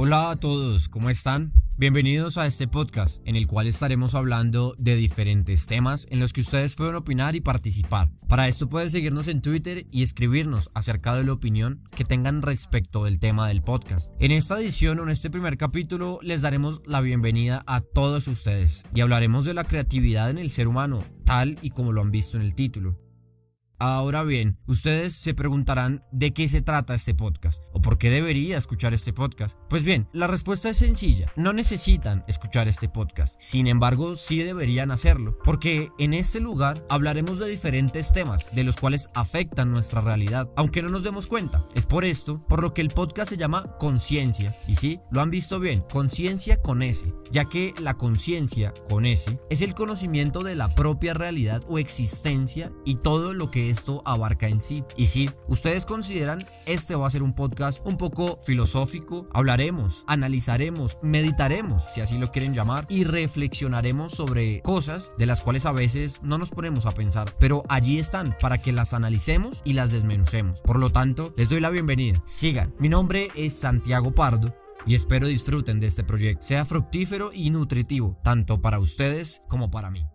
Hola a todos, ¿cómo están? Bienvenidos a este podcast en el cual estaremos hablando de diferentes temas en los que ustedes pueden opinar y participar. Para esto pueden seguirnos en Twitter y escribirnos acerca de la opinión que tengan respecto del tema del podcast. En esta edición o en este primer capítulo les daremos la bienvenida a todos ustedes y hablaremos de la creatividad en el ser humano, tal y como lo han visto en el título. Ahora bien, ustedes se preguntarán de qué se trata este podcast o por qué debería escuchar este podcast. Pues bien, la respuesta es sencilla. No necesitan escuchar este podcast. Sin embargo, sí deberían hacerlo, porque en este lugar hablaremos de diferentes temas de los cuales afectan nuestra realidad, aunque no nos demos cuenta. Es por esto por lo que el podcast se llama Conciencia. Y sí, lo han visto bien, conciencia con S, ya que la conciencia con S es el conocimiento de la propia realidad o existencia y todo lo que esto abarca en sí. Y si ustedes consideran este va a ser un podcast un poco filosófico, hablaremos, analizaremos, meditaremos, si así lo quieren llamar, y reflexionaremos sobre cosas de las cuales a veces no nos ponemos a pensar, pero allí están para que las analicemos y las desmenucemos. Por lo tanto, les doy la bienvenida. Sigan. Mi nombre es Santiago Pardo y espero disfruten de este proyecto. Sea fructífero y nutritivo, tanto para ustedes como para mí.